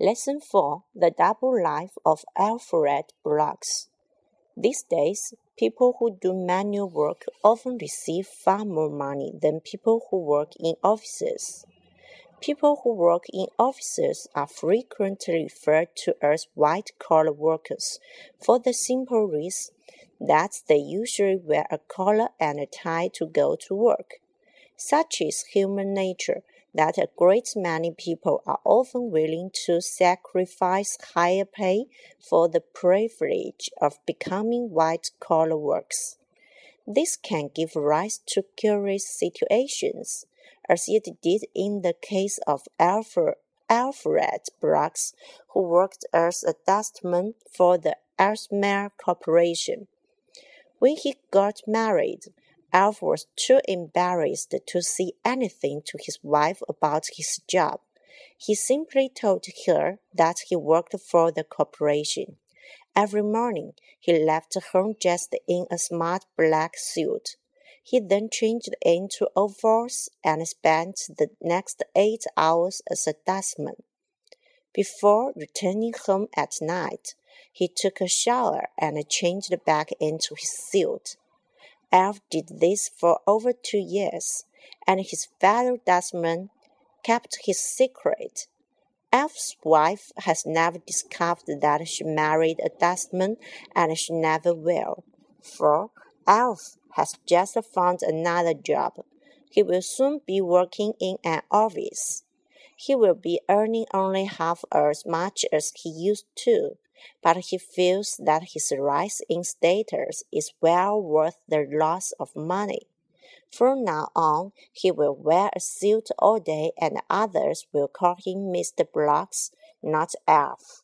Lesson 4 The Double Life of Alfred Bloggs. These days, people who do manual work often receive far more money than people who work in offices. People who work in offices are frequently referred to as white collar workers for the simple reason that they usually wear a collar and a tie to go to work. Such is human nature that a great many people are often willing to sacrifice higher pay for the privilege of becoming white collar workers. This can give rise to curious situations, as it did in the case of Alfred, Alfred Bloggs, who worked as a dustman for the Ellesmere Corporation. When he got married, Alf was too embarrassed to say anything to his wife about his job. He simply told her that he worked for the corporation. Every morning, he left home dressed in a smart black suit. He then changed into overalls and spent the next eight hours as a dustman. Before returning home at night, he took a shower and changed back into his suit. Alf did this for over two years, and his fellow dustman kept his secret. Alf's wife has never discovered that she married a dustman, and she never will, for Alf has just found another job. He will soon be working in an office. He will be earning only half as much as he used to, but he feels that his rise in status is well worth the loss of money. From now on, he will wear a suit all day and others will call him Mr. Bloggs, not Alf.